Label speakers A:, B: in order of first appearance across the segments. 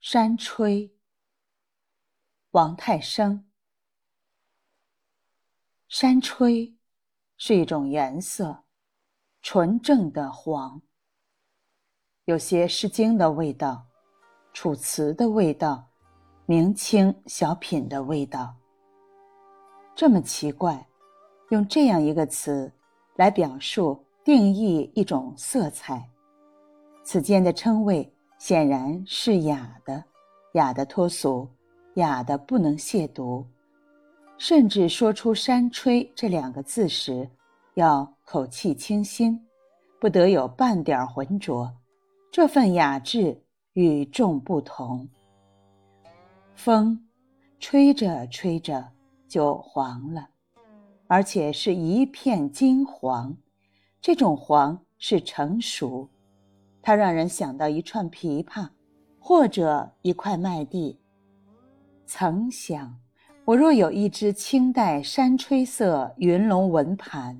A: 山吹，王太生。山吹是一种颜色，纯正的黄，有些《诗经》的味道，《楚辞》的味道，明清小品的味道。这么奇怪，用这样一个词来表述、定义一种色彩，此间的称谓。显然是雅的，雅的脱俗，雅的不能亵渎。甚至说出“山吹”这两个字时，要口气清新，不得有半点浑浊。这份雅致与众不同。风，吹着吹着就黄了，而且是一片金黄。这种黄是成熟。它让人想到一串琵琶，或者一块麦地。曾想，我若有一只清代山吹色云龙纹盘，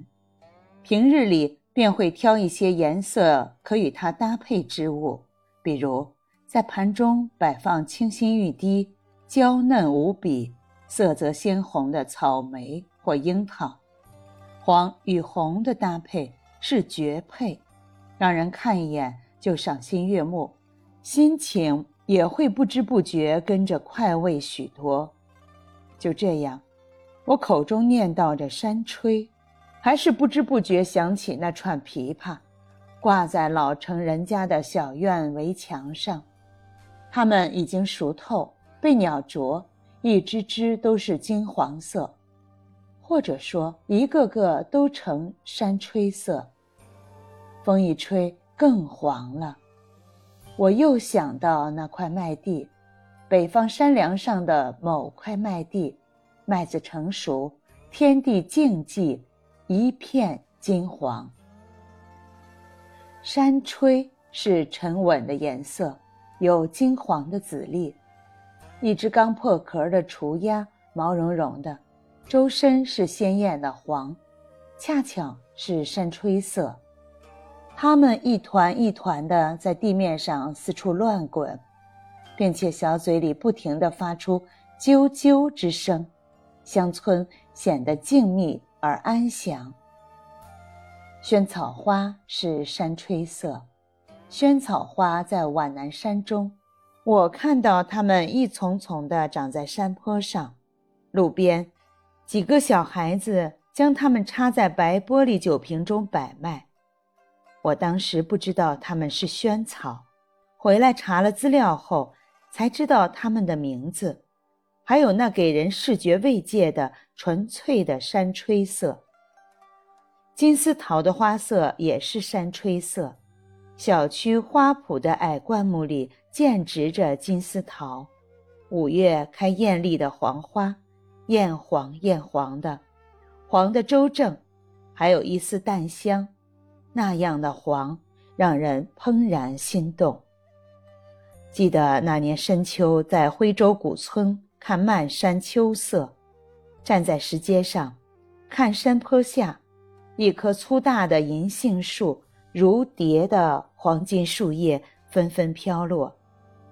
A: 平日里便会挑一些颜色可与它搭配之物，比如在盘中摆放清新欲滴、娇嫩无比、色泽鲜红的草莓或樱桃，黄与红的搭配是绝配，让人看一眼。就赏心悦目，心情也会不知不觉跟着快慰许多。就这样，我口中念叨着山吹，还是不知不觉想起那串琵琶，挂在老城人家的小院围墙上。它们已经熟透，被鸟啄，一只只都是金黄色，或者说一个个都成山吹色。风一吹。更黄了，我又想到那块麦地，北方山梁上的某块麦地，麦子成熟，天地静寂，一片金黄。山吹是沉稳的颜色，有金黄的籽粒。一只刚破壳的雏鸭，毛茸茸的，周身是鲜艳的黄，恰巧是山吹色。它们一团一团的在地面上四处乱滚，并且小嘴里不停地发出啾啾之声，乡村显得静谧而安详。萱草花是山吹色，萱草花在皖南山中，我看到它们一丛丛地长在山坡上，路边，几个小孩子将它们插在白玻璃酒瓶中摆卖。我当时不知道它们是萱草，回来查了资料后才知道它们的名字，还有那给人视觉慰藉的纯粹的山吹色。金丝桃的花色也是山吹色，小区花圃的矮灌木里渐植着金丝桃，五月开艳丽的黄花，艳黄艳黄的，黄的周正，还有一丝淡香。那样的黄，让人怦然心动。记得那年深秋，在徽州古村看漫山秋色，站在石阶上，看山坡下，一棵粗大的银杏树，如蝶的黄金树叶纷纷飘落，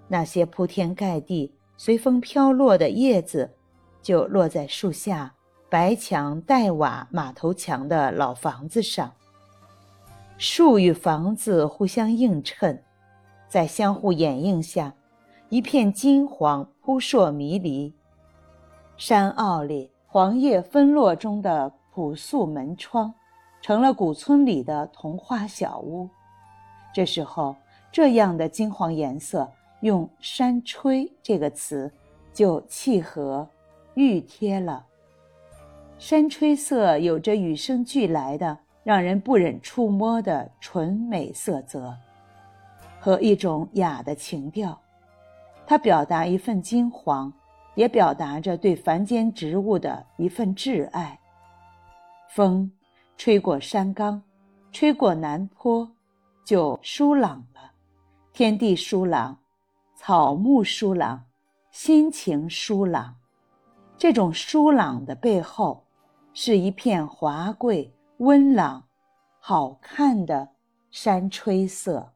A: 那些铺天盖地、随风飘落的叶子，就落在树下白墙黛瓦马头墙的老房子上。树与房子互相映衬，在相互掩映下，一片金黄扑朔迷离。山坳里黄叶纷落中的朴素门窗，成了古村里的童话小屋。这时候，这样的金黄颜色，用“山吹”这个词，就契合、熨贴了。山吹色有着与生俱来的。让人不忍触摸的纯美色泽，和一种雅的情调，它表达一份金黄，也表达着对凡间植物的一份挚爱。风吹过山岗，吹过南坡，就舒朗了，天地舒朗，草木舒朗，心情舒朗。这种舒朗的背后，是一片华贵。温朗、好看的山吹色。